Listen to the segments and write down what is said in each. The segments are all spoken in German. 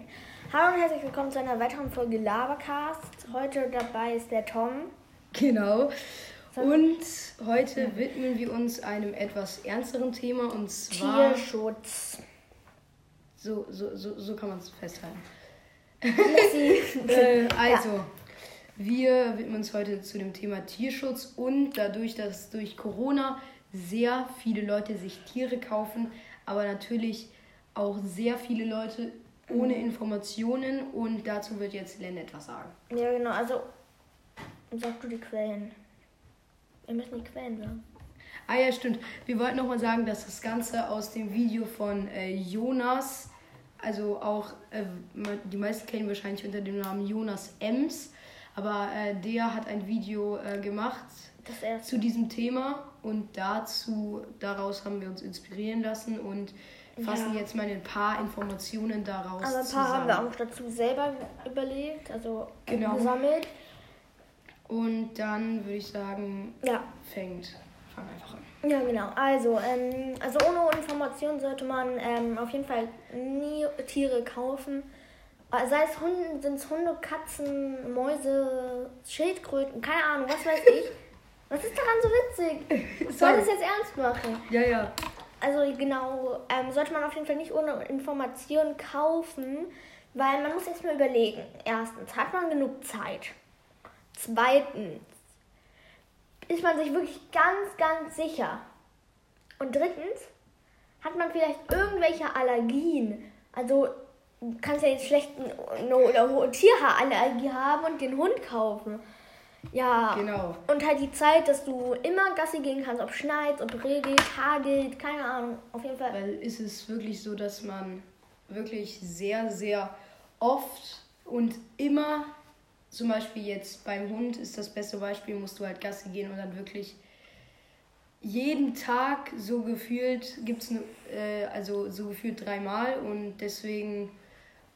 Perfekt. Hallo und herzlich willkommen zu einer weiteren Folge Labercast. Heute dabei ist der Tom. Genau. Und heute widmen wir uns einem etwas ernsteren Thema und zwar. Tierschutz. So, so, so, so kann man es festhalten. Äh, also, wir widmen uns heute zu dem Thema Tierschutz und dadurch, dass durch Corona sehr viele Leute sich Tiere kaufen, aber natürlich auch sehr viele Leute ohne Informationen und dazu wird jetzt Len etwas sagen. Ja, genau. Also, sag du die Quellen. Wir müssen die Quellen sagen. Ah ja, stimmt. Wir wollten nochmal sagen, dass das Ganze aus dem Video von äh, Jonas, also auch, äh, die meisten kennen wahrscheinlich unter dem Namen Jonas Ems, aber äh, der hat ein Video äh, gemacht zu diesem Thema und dazu, daraus haben wir uns inspirieren lassen und fassen Ja. jetzt mal ein paar Informationen daraus Also ein paar zusammen. haben wir auch dazu selber überlegt, also Genau. gesammelt. Und dann würde ich sagen, Ja. fängt, fang einfach an. Ja, genau. Also, ähm, also ohne Information sollte man ähm, auf jeden Fall nie Tiere kaufen. Äh, Sei es Hunde, sind es Hunde, Katzen, Mäuse, Schildkröten, keine Ahnung, was weiß ich. Was ist daran so witzig? Ich soll das jetzt ernst machen. Ja, ja. Also genau, ähm, sollte man auf jeden Fall nicht ohne Information kaufen, weil man muss jetzt mal überlegen. Erstens, hat man genug Zeit? Zweitens, ist man sich wirklich ganz, ganz sicher? Und drittens, hat man vielleicht irgendwelche Allergien? Also, du kannst ja jetzt schlecht eine oder hohe Tierhaarallergie haben und den Hund kaufen. Ja. Genau. Und halt die Zeit, dass du immer Gassi gehen kannst, ob schneit, ob regelt, hagelt, keine Ahnung. Auf jeden Fall. Weil ist es wirklich so, dass man wirklich sehr, sehr oft und immer, zum Beispiel jetzt beim Hund ist das beste Beispiel, musst du halt Gassi gehen und dann wirklich jeden Tag so gefühlt gibt es äh, also so gefühlt dreimal und deswegen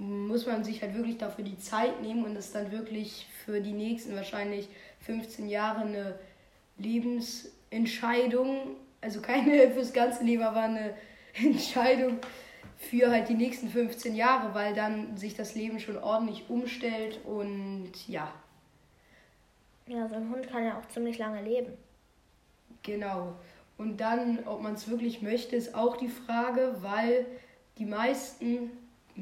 muss man sich halt wirklich dafür die Zeit nehmen und es dann wirklich für die nächsten wahrscheinlich 15 Jahre eine Lebensentscheidung, also keine fürs ganze Leben, aber eine Entscheidung für halt die nächsten 15 Jahre, weil dann sich das Leben schon ordentlich umstellt und ja, Ja, so ein Hund kann ja auch ziemlich lange leben. Genau. Und dann, ob man es wirklich möchte, ist auch die Frage, weil die meisten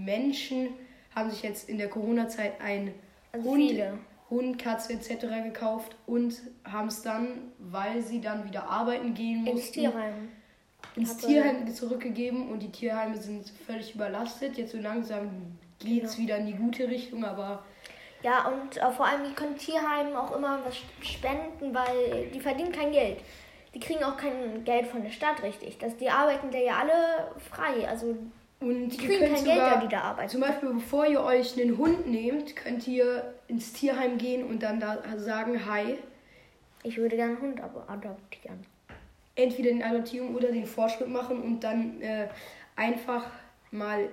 Menschen haben sich jetzt in der Corona-Zeit ein Also Hund, viele. Hund, Katze etc. gekauft und haben es dann, weil sie dann wieder arbeiten gehen mussten, Ins Tierheim. ins Tierheim zurückgegeben und die Tierheime sind völlig überlastet. Jetzt so langsam geht es wieder in die gute Richtung, aber Ja, und äh, vor allem, die können Tierheimen auch immer was spenden, weil die verdienen kein Geld. Die kriegen auch kein Geld von der Stadt, richtig. Das, die arbeiten da ja alle frei. Also, Und die ihr kriegen könnt kein Geld, da sogar, die da arbeiten. Zum Beispiel, bevor ihr euch einen Hund nehmt, könnt ihr ins Tierheim gehen und dann da sagen, hi, Ich würde gerne einen Hund adoptieren. entweder den Adoptierung oder den Fortschritt machen und dann äh, einfach mal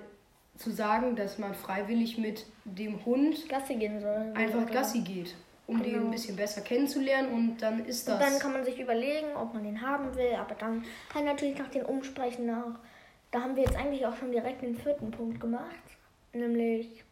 zu sagen, dass man freiwillig mit dem Hund Gassi gehen soll. einfach Oder- Gassi geht, um den ein bisschen besser kennenzulernen und dann ist Und das. dann kann man sich überlegen, ob man den haben will, aber dann halt natürlich nach den Umsprechen nach. Da haben wir jetzt eigentlich auch schon direkt den vierten Punkt gemacht. Nämlich,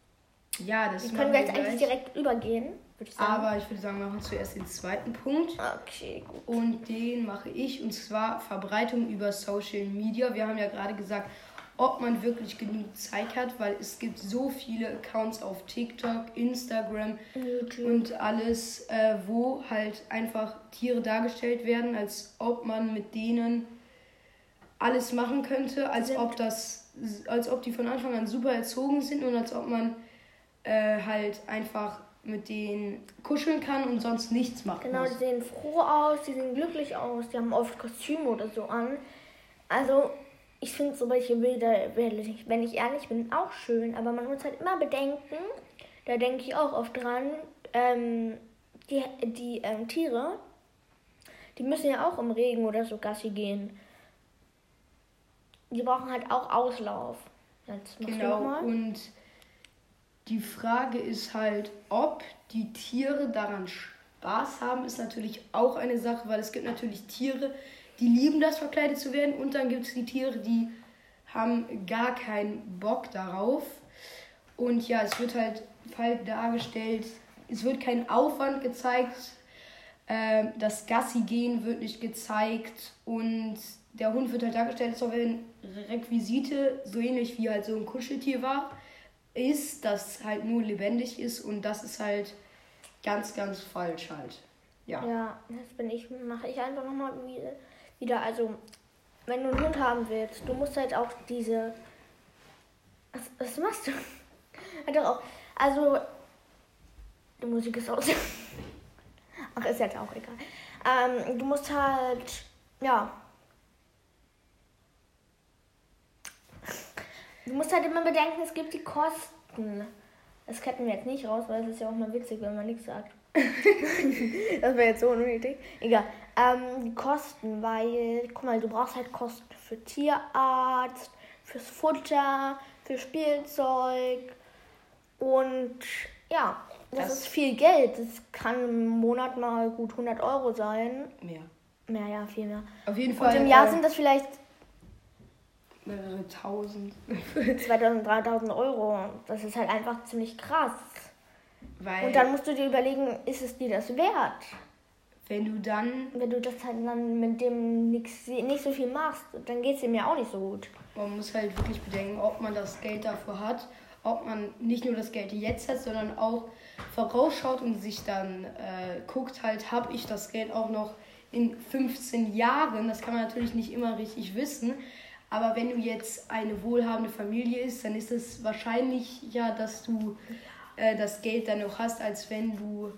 ja, das können wir jetzt eigentlich gleich. direkt übergehen, ich. Aber ich würde sagen, wir machen zuerst den zweiten Punkt. Okay, gut. Und den mache ich und zwar Verbreitung über Social Media. Wir haben ja gerade gesagt, ob man wirklich genug Zeit hat, weil es gibt so viele Accounts auf TikTok, Instagram YouTube. und alles, äh, wo halt einfach Tiere dargestellt werden, als ob man mit denen alles machen könnte, als Sind- ob das, als ob die von Anfang an super erzogen sind und als ob man äh, halt einfach mit denen kuscheln kann und sonst nichts machen Genau, muss. die sehen froh aus, die sehen glücklich aus, die haben oft Kostüme oder so an. Also, ich finde so welche Bilder, wenn ich ehrlich bin, auch schön, aber man muss halt immer bedenken, da denke ich auch oft dran, ähm, die, die ähm, Tiere, die müssen ja auch im Regen oder so Gassi gehen. Die brauchen halt auch Auslauf. Jetzt Genau, und die Frage ist halt, ob die Tiere daran Spaß haben, ist natürlich auch eine Sache, weil es gibt natürlich Tiere, die lieben das, verkleidet zu werden, und dann gibt es die Tiere, die haben gar keinen Bock darauf. Und ja, es wird halt, halt dargestellt, es wird kein Aufwand gezeigt, äh, das Gassi gehen wird nicht gezeigt und der Hund wird halt dargestellt, als ob er in Requisite, so ähnlich wie halt so ein Kuscheltier war, ist, das halt nur lebendig ist und das ist halt ganz, ganz falsch halt. Ja. Ja, das bin ich, mache ich einfach nochmal wieder. Also, wenn du einen Hund haben willst, du musst halt auch diese. Was, was machst du? Halt doch auch. Also, die Musik ist aus. Ach, ist jetzt auch egal. Ähm, du musst halt, ja. Du musst halt immer bedenken, es gibt die Kosten. Das ketten wir jetzt nicht raus, weil es ist ja auch mal witzig, wenn man nichts sagt. das wäre jetzt so unnötig. Egal. Ähm, die Kosten, weil, guck mal, du brauchst halt Kosten für Tierarzt, fürs Futter, für Spielzeug und ja, das, das, ist viel Geld. Das kann im Monat mal gut 100 Euro sein. Mehr. Mehr, ja, viel mehr. Auf jeden Fall. Und im Jahr äh, sind das vielleicht mehrere tausend. 2000, 3000 Euro. Das ist halt einfach ziemlich krass. Weil Und dann musst du dir überlegen, ist es dir das wert? Wenn du dann. Wenn du das halt dann mit dem nix, nicht so viel machst, dann geht es dir mir auch nicht so gut. Man muss halt wirklich bedenken, ob man das Geld dafür hat, ob man nicht nur das Geld jetzt hat, sondern auch vorausschaut und sich dann äh, guckt, halt, habe ich das Geld auch noch in 15 Jahren. Das kann man natürlich nicht immer richtig wissen. Aber wenn du jetzt eine wohlhabende Familie ist, dann ist es wahrscheinlich ja, dass du äh, das Geld dann noch hast, als wenn du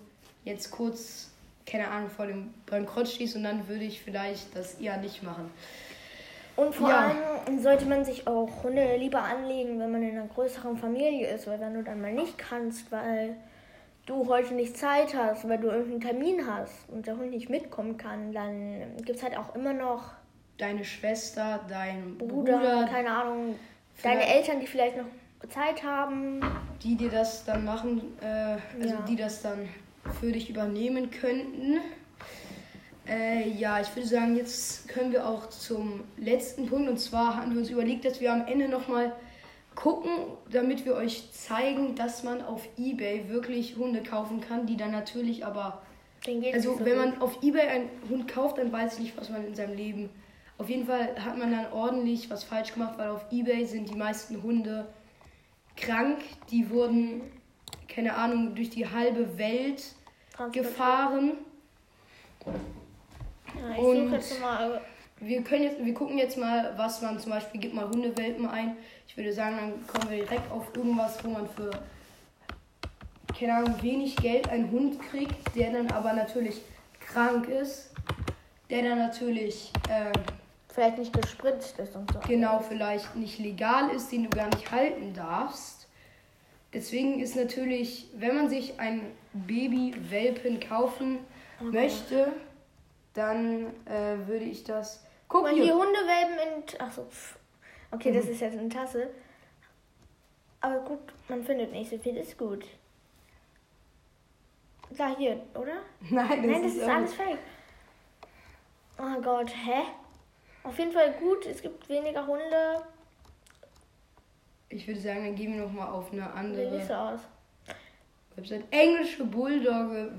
jetzt kurz, keine Ahnung, vor dem Bankrott stehst und dann würde ich vielleicht das eher nicht machen. Und vor ja. allem sollte man sich auch Hunde lieber anlegen, wenn man in einer größeren Familie ist, weil wenn du dann mal nicht kannst, weil du heute nicht Zeit hast, weil du irgendeinen Termin hast und der Hund nicht mitkommen kann, dann gibt es halt auch immer noch deine Schwester, dein Bruder, Bruder keine Ahnung, deine Eltern, die vielleicht noch Zeit haben. Die dir das dann machen, äh, also ja. die das dann für dich übernehmen könnten. Äh, ja, ich würde sagen, jetzt können wir auch zum letzten Punkt. Und zwar hatten wir uns überlegt, dass wir am Ende nochmal gucken, damit wir euch zeigen, dass man auf Ebay wirklich Hunde kaufen kann, die dann natürlich aber. Also, so wenn man auf Ebay einen Hund kauft, dann weiß ich nicht, was man in seinem Leben. Auf jeden Fall hat man dann ordentlich was falsch gemacht, weil auf Ebay sind die meisten Hunde krank. Die wurden, keine Ahnung, durch die halbe Welt gefahren. Ja, ich und jetzt mal. Wir, können jetzt, wir gucken jetzt mal, was man zum Beispiel, gibt mal Hundewelpen ein. Ich würde sagen, dann kommen wir direkt auf irgendwas, wo man für, keine Ahnung, wenig Geld einen Hund kriegt, der dann aber natürlich krank ist. Der dann natürlich. Äh, vielleicht nicht gespritzt ist und so. Genau, vielleicht nicht legal ist, den du gar nicht halten darfst. Deswegen ist natürlich, wenn man sich ein Baby-Welpen kaufen okay. möchte, dann äh, würde ich das. Guck mal, die Hundewelpen in. Achso. Okay, mhm. das ist jetzt eine Tasse. Aber gut, man findet nicht so viel, ist gut. Da hier, oder? Nein, das, Nein, das ist, ist alles fake. Oh Gott, hä? Auf jeden Fall gut, es gibt weniger Hunde. Ich würde sagen, dann gehen wir nochmal auf eine andere. So aus. Website. Englische Bulldogge.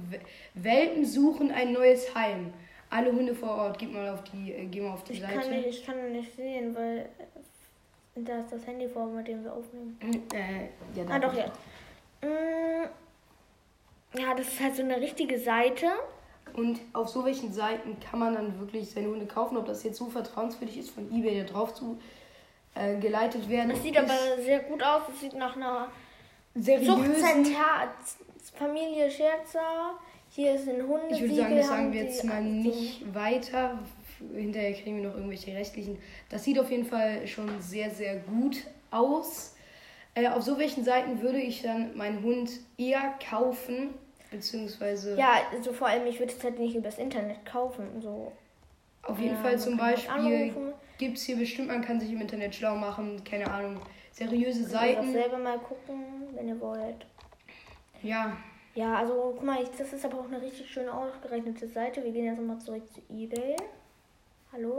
Welpen suchen ein neues Heim. Alle Hunde vor Ort. Gib mal auf die, äh, geh mal auf die ich Seite. Kann nicht, ich kann nicht sehen, weil äh, da ist das Handy vor, mit dem wir aufnehmen. Äh, ja, ah, doch, ja. Mm, ja, das ist halt so eine richtige Seite. Und auf so welchen Seiten kann man dann wirklich seine Hunde kaufen, ob das jetzt so vertrauenswürdig ist, von eBay da drauf zu äh, geleitet werden. Das sieht aber sehr gut aus. Es sieht nach einer Zuchtcenter Familie Scherzer. Hier ist ein Hunde. Ich würde sagen, das sagen wir jetzt mal nicht weiter. Hinterher kriegen wir noch irgendwelche restlichen. Das sieht auf jeden Fall schon sehr, sehr gut aus. Äh, auf so welchen Seiten würde ich dann meinen Hund eher kaufen, beziehungsweise. Ja, also vor allem, ich würde es halt nicht übers Internet kaufen. So. Auf jeden ja, Fall zum Beispiel gibt es hier bestimmt, man kann sich im Internet schlau machen, keine Ahnung, seriöse Seiten. Ich selber mal gucken, wenn ihr wollt. Ja. Ja, also guck mal, das ist aber auch eine richtig schön ausgerechnete Seite. Wir gehen jetzt nochmal zurück zu eBay. Hallo?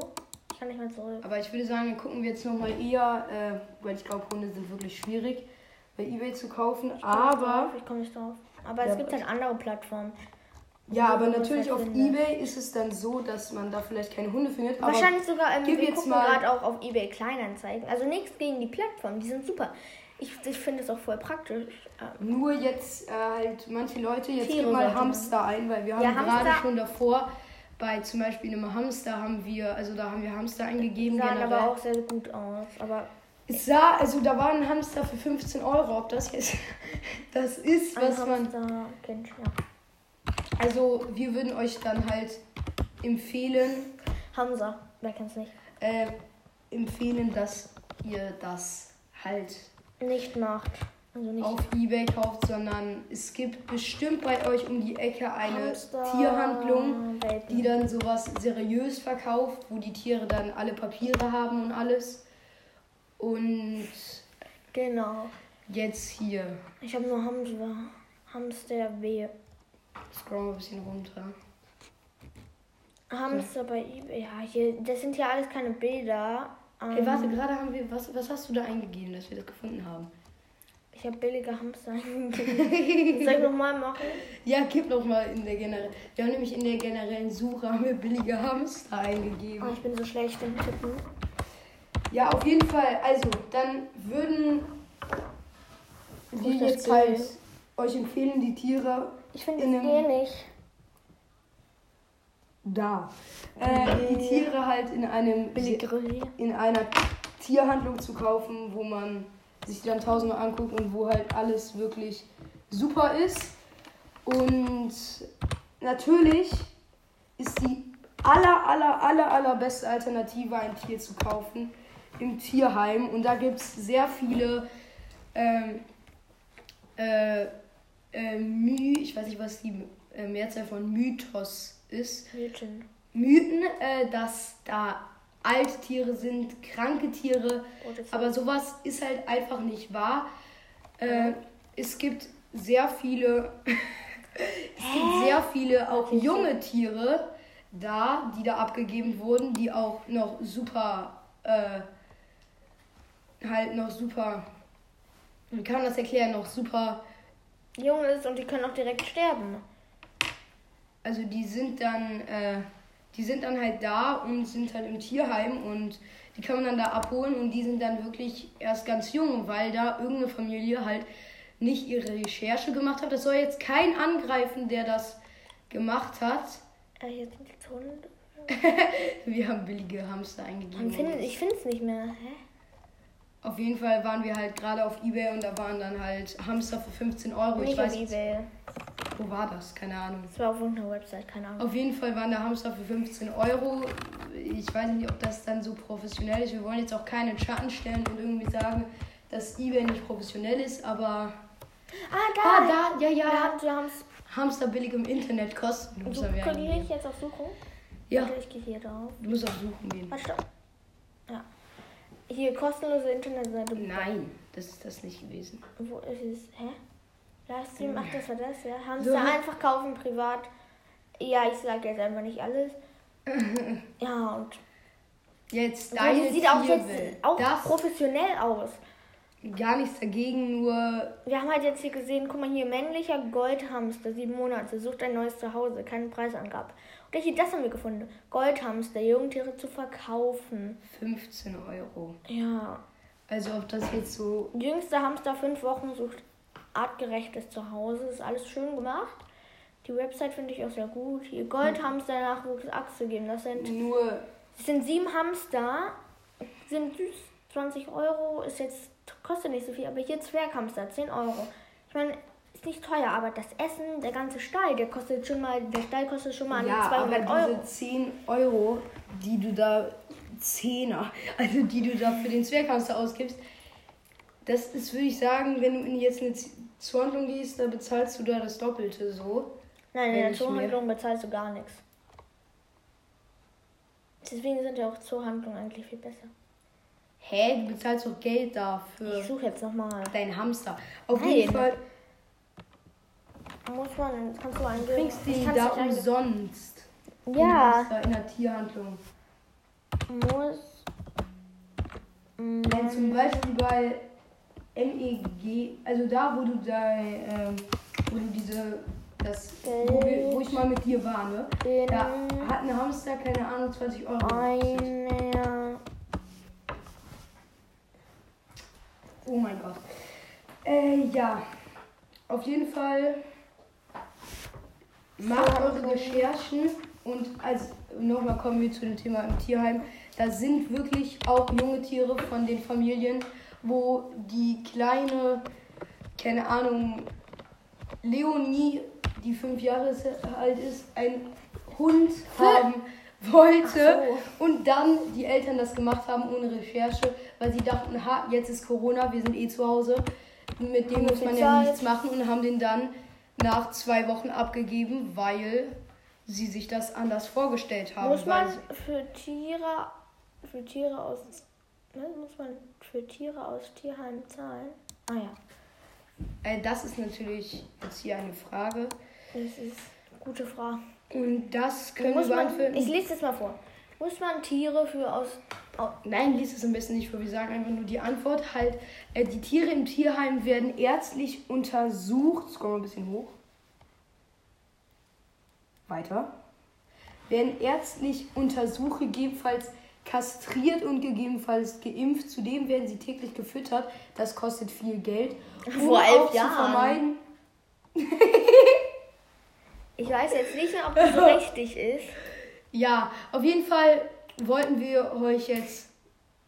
Ich kann nicht mehr zurück. Aber ich würde sagen, gucken wir jetzt nochmal eher, äh, weil ich glaube, Hunde sind wirklich schwierig. bei eBay zu kaufen, Ich aber drauf, Ich komme nicht drauf. Aber Ja, es gibt halt andere Plattformen. ja, aber natürlich halt auf findest. eBay ist es dann so, dass man da vielleicht keine Hunde findet. Aber Wahrscheinlich sogar, ähm, wir jetzt gucken gerade auch auf eBay Kleinanzeigen. Also nichts gegen die Plattform, die sind super. Ich, ich finde es auch voll praktisch. Ähm, Nur jetzt äh, halt manche Leute, jetzt gib mal. Hamster ein, weil wir haben Ja, gerade schon davor bei zum Beispiel einem Hamster haben wir, also da haben wir Hamster eingegeben. sahen generell. aber auch sehr gut aus. Aber Es sah, also da war ein Hamster für 15 Euro. Ob das jetzt das ist, ein was man. Hamsterkind, ja. Also wir würden euch dann halt empfehlen, Hamza, wer kennt's nicht? äh, empfehlen, dass ihr das halt Nicht macht. Also nicht auf Ebay kauft, sondern es gibt bestimmt bei euch um die Ecke eine Hamster, Tierhandlung, Welpen. die dann sowas seriös verkauft, wo die Tiere dann alle Papiere haben und alles. Und Genau. jetzt hier, Ich habe nur Hamster. Hamster W. scrollen wir ein bisschen runter. Hamster bei eBay. Ja, hier, das sind ja alles keine Bilder. Ey, Ähm, warte, gerade haben wir, was, was hast du da eingegeben, dass wir das gefunden haben? Ich habe billige Hamster eingegeben. Soll ich nochmal machen? Ja, gib noch mal in der generellen. Wir haben nämlich in der generellen Suche haben wir billige Hamster eingegeben. Oh, ich bin so schlecht im Tippen. Ja, auf jeden Fall. Also, dann würden wir jetzt halt euch empfehlen, die Tiere Ich finde In es eh nicht. da. Äh, die Tiere halt in einem in einer Tierhandlung zu kaufen, wo man sich die dann tausendmal anguckt und wo halt alles wirklich super ist. Und natürlich ist die aller, aller, aller, allerbeste Alternative, ein Tier zu kaufen im Tierheim. Und da gibt es sehr viele ähm, äh, äh, My, ich weiß nicht, was die äh, Mehrzahl von Mythos ist. Mädchen. Mythen, äh, dass da Alttiere sind, kranke Tiere, aber sowas ist halt einfach nicht wahr. Äh, es gibt sehr viele, es gibt sehr viele auch junge Tiere da, die da abgegeben wurden, die auch noch super, äh, halt noch super, wie kann man das erklären, noch super jung ist und die können auch direkt sterben. also die sind dann, äh, die sind dann halt da und sind halt im Tierheim und die kann man dann da abholen und die sind dann wirklich erst ganz jung, weil da irgendeine Familie halt nicht ihre Recherche gemacht hat. Das soll jetzt kein angreifen, der das gemacht hat. Äh, jetzt sind die Hunde. Wir haben billige Hamster eingegeben. Ich finde ich finde es nicht mehr. Hä? Auf jeden Fall waren wir halt gerade auf Ebay und da waren dann halt Hamster für 15 Euro. Nicht ich auf weiß nicht, Ebay. wo war das? Keine Ahnung. Das war auf irgendeiner Website, keine Ahnung. Auf jeden Fall waren da Hamster für 15 Euro. Ich weiß nicht, ob das dann so professionell ist. Wir wollen jetzt auch keinen Schatten stellen und irgendwie sagen, dass eBay nicht professionell ist, aber. Ah, da! Ah, da, ja, ja. Haben, wir haben es. Hamster billig im Internet kosten. Wir kann ich jetzt auf Suchen? Ja, ich gehe hier drauf. du musst auf Suchen gehen. Warte, stopp. Ja. Hier, kostenlose Internetseite. Nein, das ist das nicht gewesen. Wo ist es? Hä? Livestream, ach, das war das, ja. Haben So. einfach kaufen, privat. Ja, ich sage jetzt einfach nicht alles. Ja, und. Jetzt So, deine die sieht auch jetzt auch das professionell aus. gar nichts dagegen, nur Wir haben halt jetzt hier gesehen, guck mal hier, männlicher Goldhamster, sieben Monate, sucht ein neues Zuhause, keine Preisangabe. Hier, das haben wir gefunden. Goldhamster, Jungtiere zu verkaufen. 15 Euro. Ja. Also ob das jetzt so. Jüngster Hamster, fünf Wochen, sucht artgerechtes Zuhause. Ist alles schön gemacht. Die Website finde ich auch sehr gut. Hier Goldhamster Nachwuchs Achse geben. Das sind, Nur. das sind sieben Hamster. Sind süß. 20 Euro ist jetzt, kostet nicht so viel, aber hier Zwerghamster, 10 Euro. Ich meine, ist nicht teuer, aber das Essen, der ganze Stall, der kostet schon mal, der Stall kostet schon mal Ja, 200 aber diese Euro. 10 Euro, die du da, Zehner, also die du da für den Zwerghamster ausgibst, das ist, würde ich sagen, wenn du in jetzt eine Z- Zuhandlung gehst, da bezahlst du da das Doppelte so. Nein, in der Zoohandlung bezahlst du gar nichts. Deswegen sind ja auch Zoohandlungen eigentlich viel besser. Hä? Du bezahlst doch Geld dafür. Ich suche jetzt nochmal. Dein Hamster. Auf Nein. jeden Fall Muss man, kannst du eingeben? ihn kann's da umsonst. Ja, Hamster in der Tierhandlung. muss. Wenn zum Beispiel bei MEG, also da, wo du da, ähm, wo du diese, das, wo, wir, wo ich mal mit dir war, ne? Da hat ein Hamster, keine Ahnung, 20 Euro. gekostet. Eine. Oh mein Gott. Äh, ja. Auf jeden Fall macht eure Recherchen und als nochmal kommen wir zu dem Thema im Tierheim. Da sind wirklich auch junge Tiere von den Familien, wo die kleine, keine Ahnung, Leonie, die fünf Jahre alt ist, einen Hund haben wollte Ach und dann die Eltern das gemacht haben ohne Recherche, weil sie dachten, ha, jetzt ist Corona, wir sind eh zu Hause, mit dem muss man ja nichts machen und haben den dann nach zwei Wochen abgegeben, weil sie sich das anders vorgestellt haben. Muss man für Tiere, für Tiere aus, was muss man für Tiere aus Tierheimen zahlen? Ah ja, äh, das ist natürlich jetzt hier eine Frage. das ist eine gute Frage. Und das können wir beantworten. ich lese das mal vor. Muss man Tiere für aus, au- Nein, lies es am besten nicht vor. Wir sagen einfach nur die Antwort. Halt, äh, die Tiere im Tierheim werden ärztlich untersucht. Scroll mal ein bisschen hoch. Weiter. Werden ärztlich untersucht, gegebenenfalls kastriert und gegebenenfalls geimpft. Zudem werden sie täglich gefüttert. Das kostet viel Geld. Um Vor elf auch zu Jahren. vermeiden, Ich weiß jetzt nicht mehr, ob das so richtig ist. Ja, auf jeden Fall wollten wir euch jetzt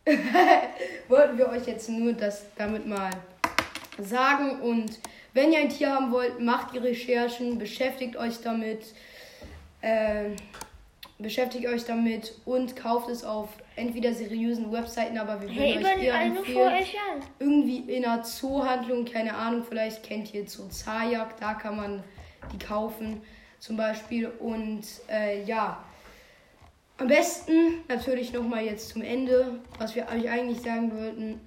wollten wir euch jetzt nur das damit mal sagen und wenn ihr ein Tier haben wollt, macht die Recherchen, beschäftigt euch damit, äh, beschäftigt euch damit und kauft es auf entweder seriösen Webseiten, aber wir würden Hey, euch eher empfehlen, irgendwie in einer Zoohandlung, keine Ahnung, vielleicht kennt ihr Zoo Zajak, da kann man die kaufen zum Beispiel. Und äh, ja, am besten natürlich nochmal jetzt zum Ende, was wir euch eigentlich sagen wollten,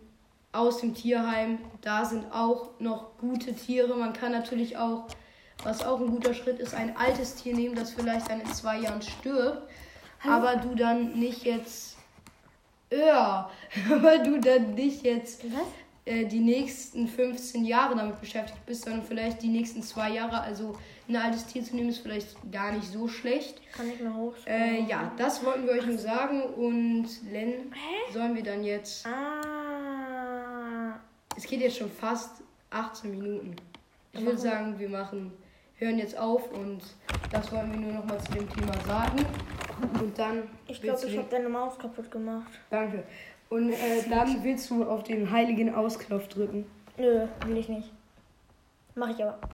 aus dem Tierheim, da sind auch noch gute Tiere. Man kann natürlich auch, was auch ein guter Schritt ist, ein altes Tier nehmen, das vielleicht dann in zwei Jahren stirbt, aber du dann nicht jetzt, ja, aber du dann nicht jetzt Was? Äh, die nächsten 15 Jahre damit beschäftigt bist, sondern vielleicht die nächsten zwei Jahre. Also ein altes Tier zu nehmen ist vielleicht gar nicht so schlecht. Kann ich mal hoch. Äh, ja, das wollten wir euch nur sagen. Und Len, sollen wir dann jetzt. Ah. Es geht jetzt schon fast 18 Minuten. Ich würde sagen, wir machen, hören jetzt auf und das wollten wir nur noch mal zu dem Thema sagen. Und dann. Ich glaube, ich habe deine Maus kaputt gemacht. Danke. Und äh, dann willst du auf den heiligen Ausknopf drücken. Nö, will ich nicht. Mach ich aber.